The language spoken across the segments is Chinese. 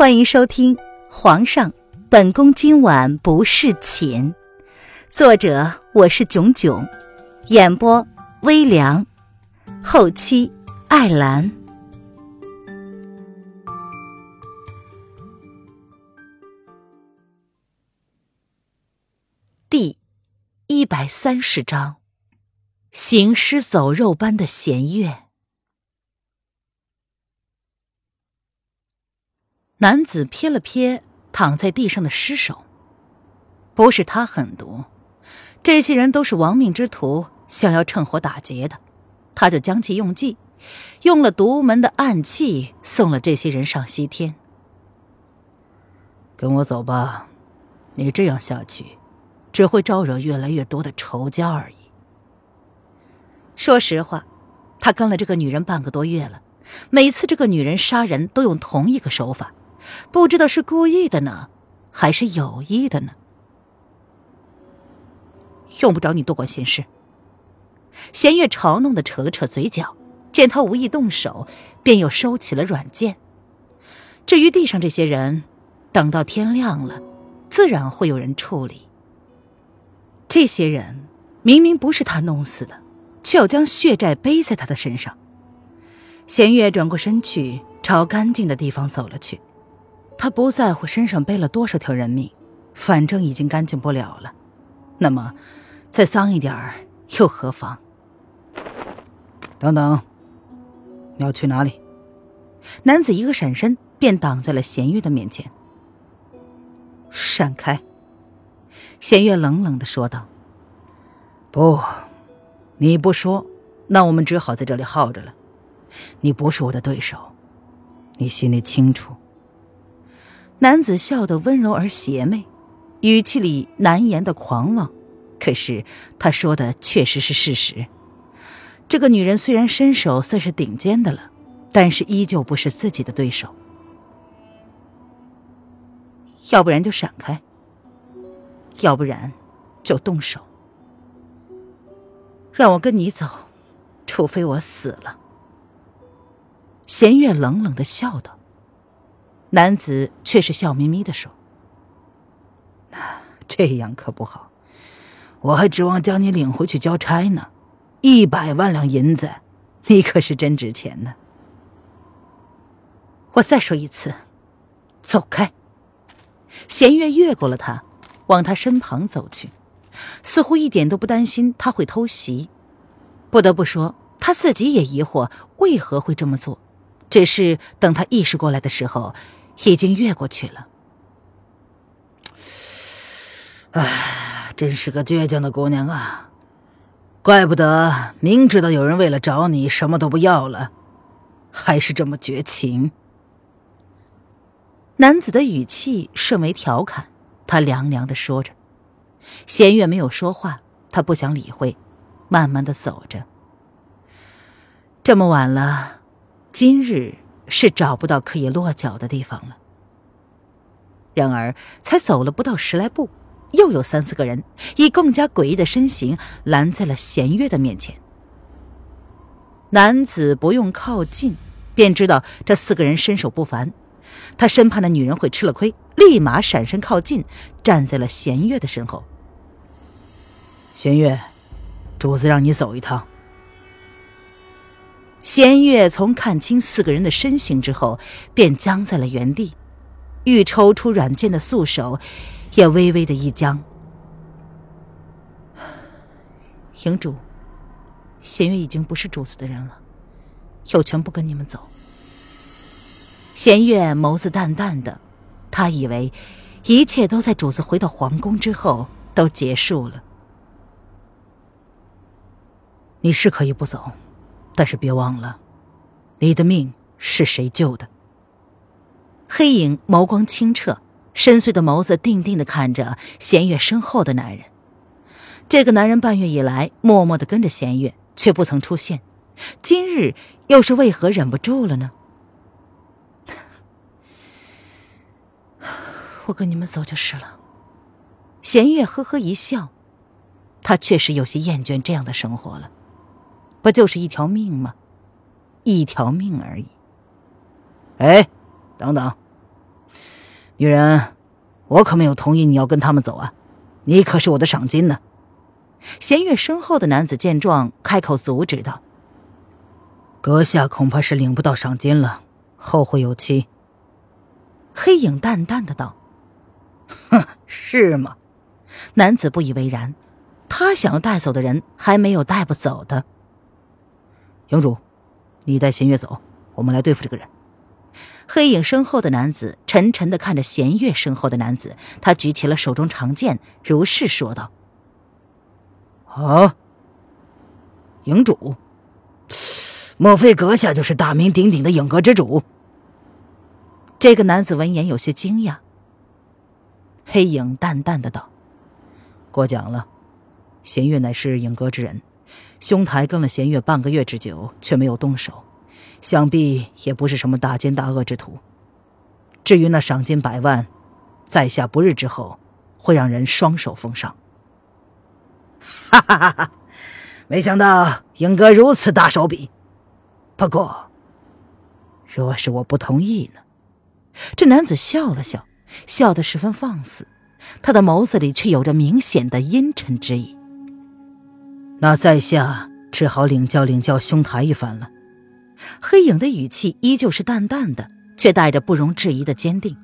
欢迎收听《皇上，本宫今晚不侍寝》，作者我是囧囧，演播微凉，后期艾兰。第一百三十章，行尸走肉般的弦月。男子瞥了瞥躺在地上的尸首，不是他狠毒，这些人都是亡命之徒，想要趁火打劫的，他就将其用计，用了独门的暗器，送了这些人上西天。跟我走吧，你这样下去，只会招惹越来越多的仇家而已。说实话，他跟了这个女人半个多月了，每次这个女人杀人都用同一个手法。不知道是故意的呢，还是有意的呢？用不着你多管闲事。弦月嘲弄的扯了扯嘴角，见他无意动手，便又收起了软剑。至于地上这些人，等到天亮了，自然会有人处理。这些人明明不是他弄死的，却要将血债背在他的身上。弦月转过身去，朝干净的地方走了去。他不在乎身上背了多少条人命，反正已经干净不了了。那么，再脏一点儿又何妨？等等，你要去哪里？男子一个闪身，便挡在了弦月的面前。闪开！弦月冷冷的说道：“不，你不说，那我们只好在这里耗着了。你不是我的对手，你心里清楚。”男子笑得温柔而邪魅，语气里难言的狂妄。可是他说的确实是事实。这个女人虽然身手算是顶尖的了，但是依旧不是自己的对手。要不然就闪开，要不然就动手。让我跟你走，除非我死了。弦月冷冷的笑道。男子却是笑眯眯的说：“这样可不好，我还指望将你领回去交差呢。一百万两银子，你可是真值钱呢。”我再说一次，走开。弦月越过了他，往他身旁走去，似乎一点都不担心他会偷袭。不得不说，他自己也疑惑为何会这么做，只是等他意识过来的时候。已经越过去了。唉，真是个倔强的姑娘啊！怪不得明知道有人为了找你什么都不要了，还是这么绝情。男子的语气甚为调侃，他凉凉的说着。弦月没有说话，他不想理会，慢慢的走着。这么晚了，今日。是找不到可以落脚的地方了。然而，才走了不到十来步，又有三四个人以更加诡异的身形拦在了弦月的面前。男子不用靠近，便知道这四个人身手不凡。他生怕那女人会吃了亏，立马闪身靠近，站在了弦月的身后。弦月，主子让你走一趟。弦月从看清四个人的身形之后，便僵在了原地，欲抽出软剑的素手也微微的一僵。营主，弦月已经不是主子的人了，有权不跟你们走。弦月眸子淡淡的，他以为一切都在主子回到皇宫之后都结束了。你是可以不走。但是别忘了，你的命是谁救的？黑影眸光清澈，深邃的眸子定定的看着弦月身后的男人。这个男人半月以来默默的跟着弦月，却不曾出现，今日又是为何忍不住了呢？我跟你们走就是了。弦月呵呵一笑，他确实有些厌倦这样的生活了。不就是一条命吗？一条命而已。哎，等等，女人，我可没有同意你要跟他们走啊！你可是我的赏金呢。弦月身后的男子见状，开口阻止道：“阁下恐怕是领不到赏金了，后会有期。”黑影淡淡的道：“哼，是吗？”男子不以为然，他想要带走的人还没有带不走的。营主，你带弦月走，我们来对付这个人。黑影身后的男子沉沉的看着弦月身后的男子，他举起了手中长剑，如是说道。啊，影主，莫非阁下就是大名鼎鼎的影阁之主？这个男子闻言有些惊讶。黑影淡淡的道：“过奖了，弦月乃是影阁之人，兄台跟了弦月半个月之久，却没有动手，想必也不是什么大奸大恶之徒。至于那赏金百万，在下不日之后会让人双手奉上。”哈哈哈！哈，没想到影哥如此大手笔。不过，若是我不同意呢？这男子笑了笑，笑得十分放肆，他的眸子里却有着明显的阴沉之意。那在下只好领教领教兄台一番了。黑影的语气依旧是淡淡的，却带着不容置疑的坚定。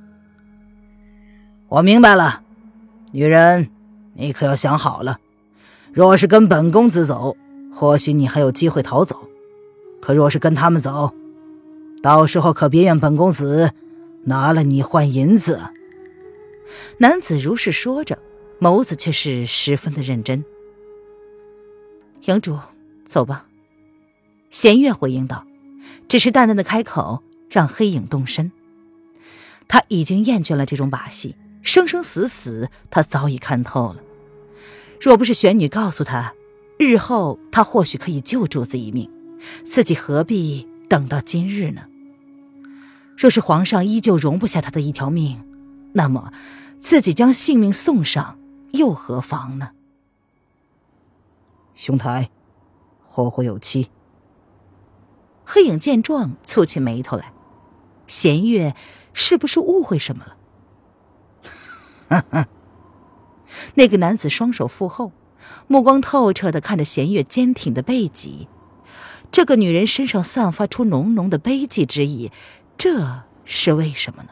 我明白了，女人，你可要想好了。若是跟本公子走，或许你还有机会逃走；可若是跟他们走，到时候可别怨本公子拿了你换银子。男子如是说着，眸子却是十分的认真。营主，走吧。弦月回应道，只是淡淡的开口，让黑影动身。他已经厌倦了这种把戏，生生死死，他早已看透了。若不是玄女告诉他，日后他或许可以救主子一命，自己何必等到今日呢？若是皇上依旧容不下他的一条命，那么自己将性命送上又何妨呢？兄台，后会有期。黑影见状，蹙起眉头来，弦月是不是误会什么了？哈哈。那个男子双手负后，目光透彻的看着弦月坚挺的背脊。这个女人身上散发出浓浓的悲寂之意，这是为什么呢？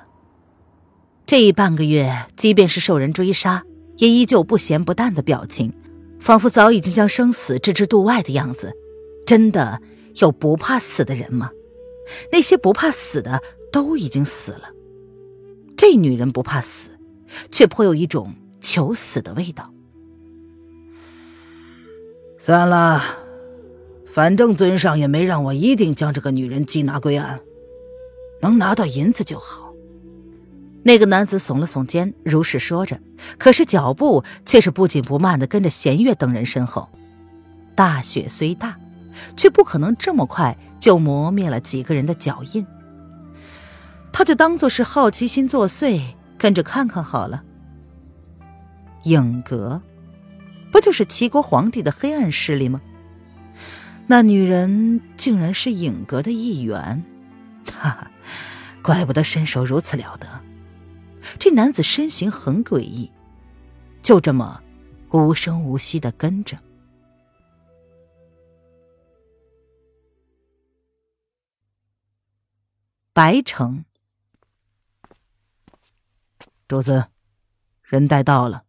这半个月，即便是受人追杀，也依旧不咸不淡的表情，仿佛早已经将生死置之度外的样子。真的有不怕死的人吗？那些不怕死的都已经死了，这女人不怕死，却颇有一种。求死的味道。算了，反正尊上也没让我一定将这个女人缉拿归案，能拿到银子就好。那个男子耸了耸肩，如是说着，可是脚步却是不紧不慢的跟着弦月等人身后。大雪虽大，却不可能这么快就磨灭了几个人的脚印。他就当做是好奇心作祟，跟着看看好了。影阁，不就是齐国皇帝的黑暗势力吗？那女人竟然是影阁的一员，哈哈，怪不得身手如此了得。这男子身形很诡异，就这么无声无息的跟着。白城，主子，人带到了。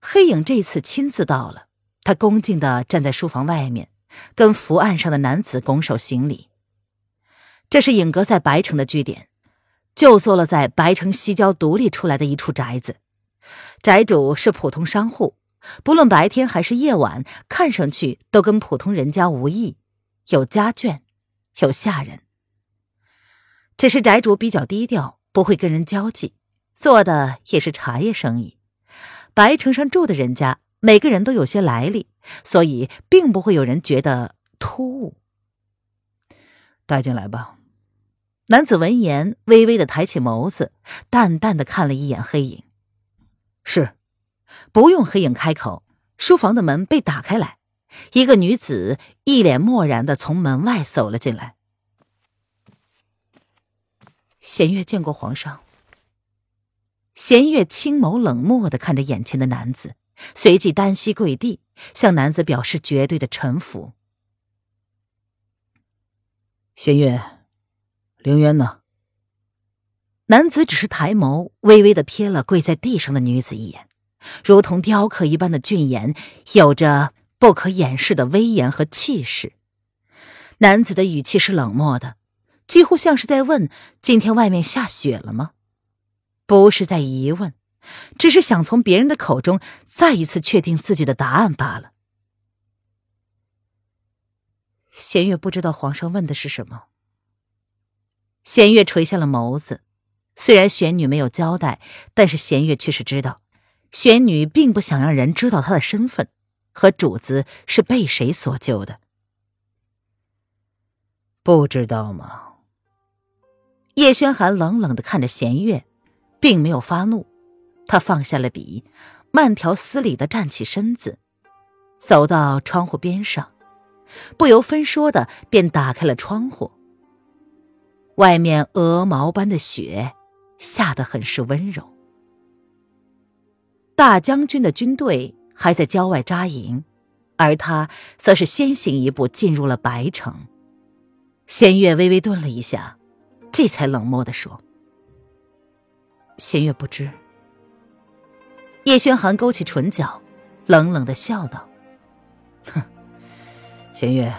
黑影这次亲自到了，他恭敬的站在书房外面，跟伏案上的男子拱手行礼。这是影阁在白城的据点，就坐落在白城西郊独立出来的一处宅子。宅主是普通商户，不论白天还是夜晚，看上去都跟普通人家无异，有家眷，有下人。只是宅主比较低调，不会跟人交际，做的也是茶叶生意。白城上住的人家，每个人都有些来历，所以并不会有人觉得突兀。带进来吧。男子闻言，微微的抬起眸子，淡淡的看了一眼黑影。是，不用黑影开口，书房的门被打开来，一个女子一脸漠然的从门外走了进来。弦月见过皇上，弦月清眸冷漠的看着眼前的男子，随即单膝跪地，向男子表示绝对的臣服。弦月，凌渊呢？男子只是抬眸，微微的瞥了跪在地上的女子一眼，如同雕刻一般的俊颜，有着不可掩饰的威严和气势。男子的语气是冷漠的，几乎像是在问：“今天外面下雪了吗？”不是在疑问，只是想从别人的口中再一次确定自己的答案罢了。弦月不知道皇上问的是什么。弦月垂下了眸子，虽然玄女没有交代，但是弦月却是知道，玄女并不想让人知道她的身份和主子是被谁所救的。不知道吗？叶轩寒冷冷的看着弦月。并没有发怒，他放下了笔，慢条斯理的站起身子，走到窗户边上，不由分说的便打开了窗户。外面鹅毛般的雪下得很是温柔。大将军的军队还在郊外扎营，而他则是先行一步进入了白城。弦月微微顿了一下，这才冷漠的说。弦月不知。叶轩寒勾起唇角，冷冷的笑道：“哼，弦月，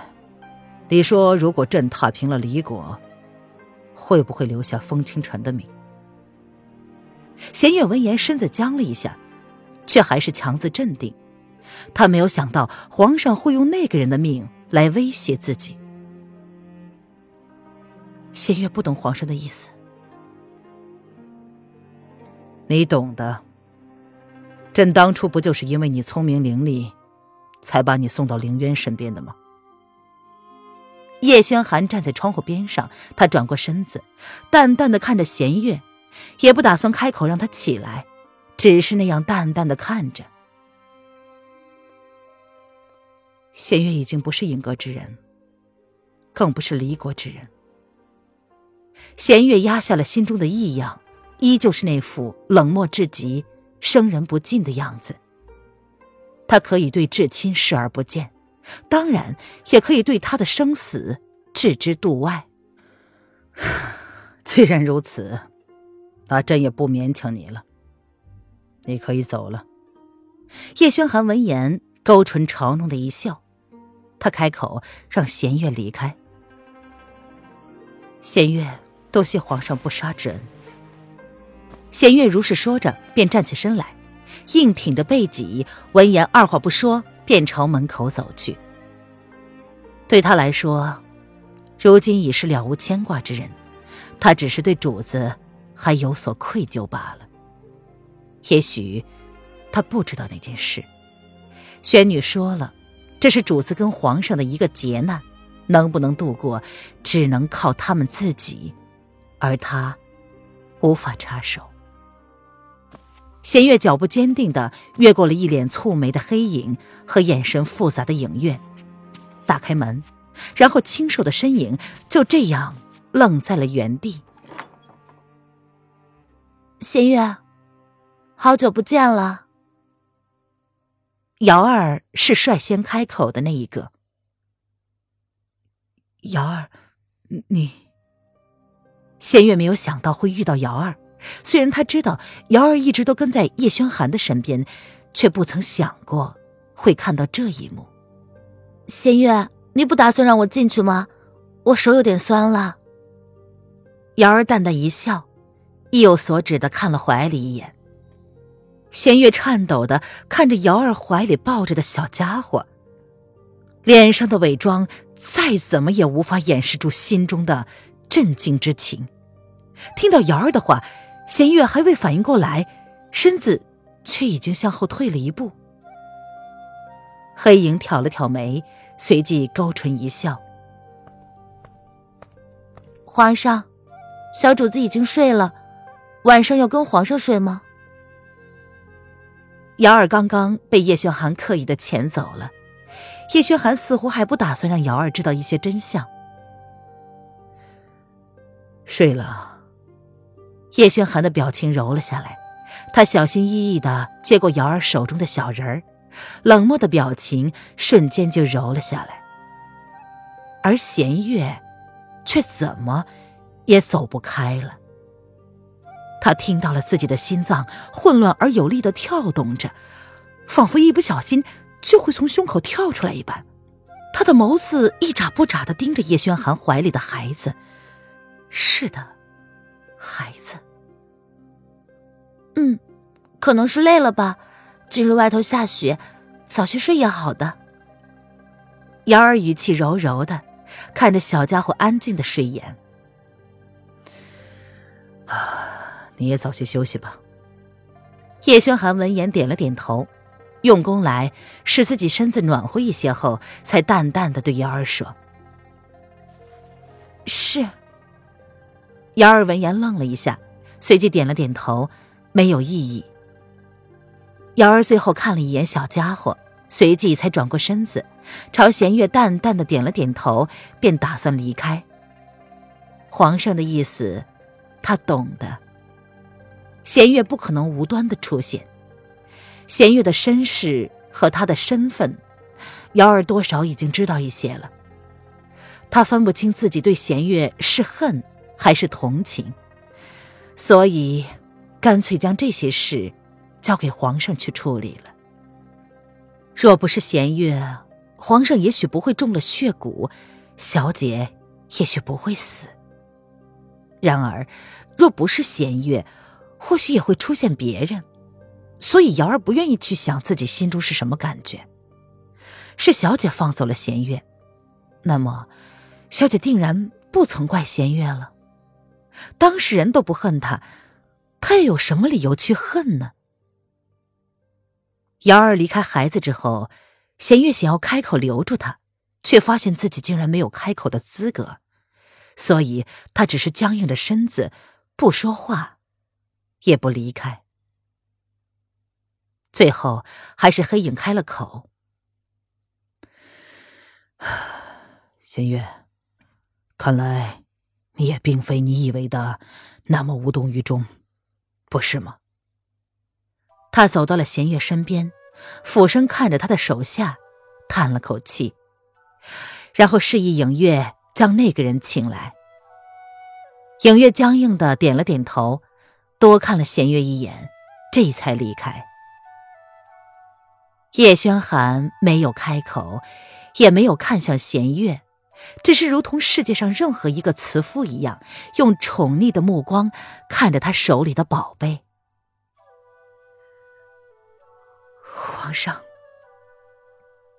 你说如果朕踏平了离国，会不会留下风清晨的命？”弦月闻言，身子僵了一下，却还是强自镇定。他没有想到皇上会用那个人的命来威胁自己。弦月不懂皇上的意思。你懂的。朕当初不就是因为你聪明伶俐，才把你送到凌渊身边的吗？叶轩寒站在窗户边上，他转过身子，淡淡的看着弦月，也不打算开口让他起来，只是那样淡淡的看着。弦月已经不是影阁之人，更不是离国之人。弦月压下了心中的异样。依旧是那副冷漠至极、生人不近的样子。他可以对至亲视而不见，当然也可以对他的生死置之度外。既然如此，那朕也不勉强你了。你可以走了。叶轩寒闻言，勾唇嘲弄的一笑，他开口让弦月离开。弦月，多谢皇上不杀之恩。弦月如是说着，便站起身来，硬挺着背脊。闻言，二话不说，便朝门口走去。对他来说，如今已是了无牵挂之人，他只是对主子还有所愧疚罢了。也许他不知道那件事。玄女说了，这是主子跟皇上的一个劫难，能不能度过，只能靠他们自己，而他无法插手。弦月脚步坚定的越过了一脸蹙眉的黑影和眼神复杂的影月，打开门，然后清瘦的身影就这样愣在了原地。弦月，好久不见了。瑶儿是率先开口的那一个。瑶儿，你。弦月没有想到会遇到瑶儿。虽然他知道瑶儿一直都跟在叶轩寒的身边，却不曾想过会看到这一幕。仙月，你不打算让我进去吗？我手有点酸了。瑶儿淡淡一笑，意有所指的看了怀里一眼。仙月颤抖的看着瑶儿怀里抱着的小家伙，脸上的伪装再怎么也无法掩饰住心中的震惊之情。听到瑶儿的话。弦月还未反应过来，身子却已经向后退了一步。黑影挑了挑眉，随即勾唇一笑：“皇上，小主子已经睡了，晚上要跟皇上睡吗？”瑶儿刚刚被叶轩寒刻意的遣走了，叶轩寒似乎还不打算让瑶儿知道一些真相。睡了。叶轩寒的表情柔了下来，他小心翼翼的接过瑶儿手中的小人儿，冷漠的表情瞬间就柔了下来。而弦月，却怎么也走不开了。他听到了自己的心脏混乱而有力的跳动着，仿佛一不小心就会从胸口跳出来一般。他的眸子一眨不眨的盯着叶轩寒怀里的孩子。是的，孩子。嗯，可能是累了吧。今日外头下雪，早些睡也好的。瑶儿语气柔柔的，看着小家伙安静的睡眼。啊，你也早些休息吧。叶轩寒闻言点了点头，用功来使自己身子暖和一些后，才淡淡的对瑶儿说：“是。”瑶儿闻言愣了一下，随即点了点头，没有意义。瑶儿最后看了一眼小家伙，随即才转过身子，朝弦月淡淡的点了点头，便打算离开。皇上的意思，他懂的。弦月不可能无端的出现，弦月的身世和他的身份，瑶儿多少已经知道一些了。他分不清自己对弦月是恨。还是同情，所以干脆将这些事交给皇上去处理了。若不是弦月，皇上也许不会中了血蛊，小姐也许不会死。然而，若不是弦月，或许也会出现别人。所以瑶儿不愿意去想自己心中是什么感觉。是小姐放走了弦月，那么小姐定然不曾怪弦月了。当事人都不恨他，他又有什么理由去恨呢？瑶儿离开孩子之后，弦月想要开口留住他，却发现自己竟然没有开口的资格，所以他只是僵硬着身子，不说话，也不离开。最后还是黑影开了口：“ 弦月，看来……”你也并非你以为的那么无动于衷，不是吗？他走到了弦月身边，俯身看着他的手下，叹了口气，然后示意影月将那个人请来。影月僵硬的点了点头，多看了弦月一眼，这才离开。叶轩寒没有开口，也没有看向弦月。只是如同世界上任何一个慈父一样，用宠溺的目光看着他手里的宝贝。皇上，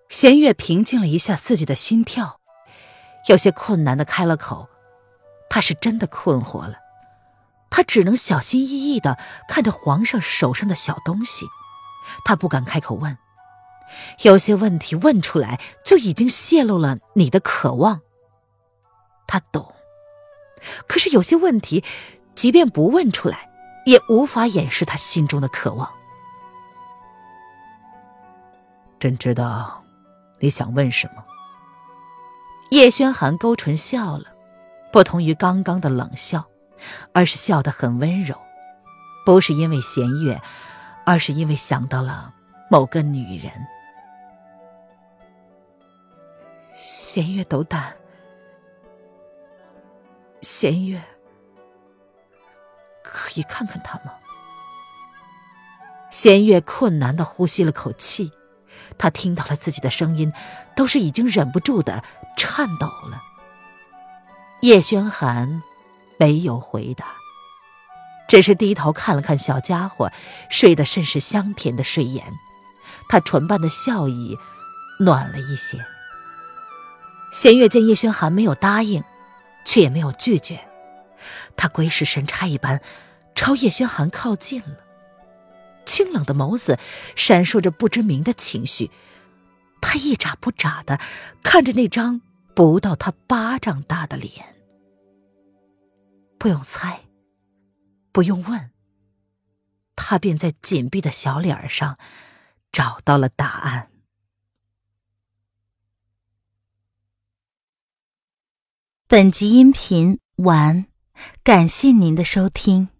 弦月平静了一下自己的心跳，有些困难的开了口。他是真的困惑了，他只能小心翼翼的看着皇上手上的小东西，他不敢开口问。有些问题问出来，就已经泄露了你的渴望。他懂，可是有些问题，即便不问出来，也无法掩饰他心中的渴望。朕知道你想问什么。叶轩寒勾唇笑了，不同于刚刚的冷笑，而是笑得很温柔，不是因为弦月，而是因为想到了某个女人。弦月斗胆，弦月可以看看他吗？弦月困难的呼吸了口气，他听到了自己的声音，都是已经忍不住的颤抖了。叶轩寒没有回答，只是低头看了看小家伙睡得甚是香甜的睡颜，他唇瓣的笑意暖了一些。弦月见叶轩寒没有答应，却也没有拒绝，他鬼使神差一般朝叶轩寒靠近了，清冷的眸子闪烁着不知名的情绪，他一眨不眨的看着那张不到他巴掌大的脸，不用猜，不用问，他便在紧闭的小脸上找到了答案。本集音频完，感谢您的收听。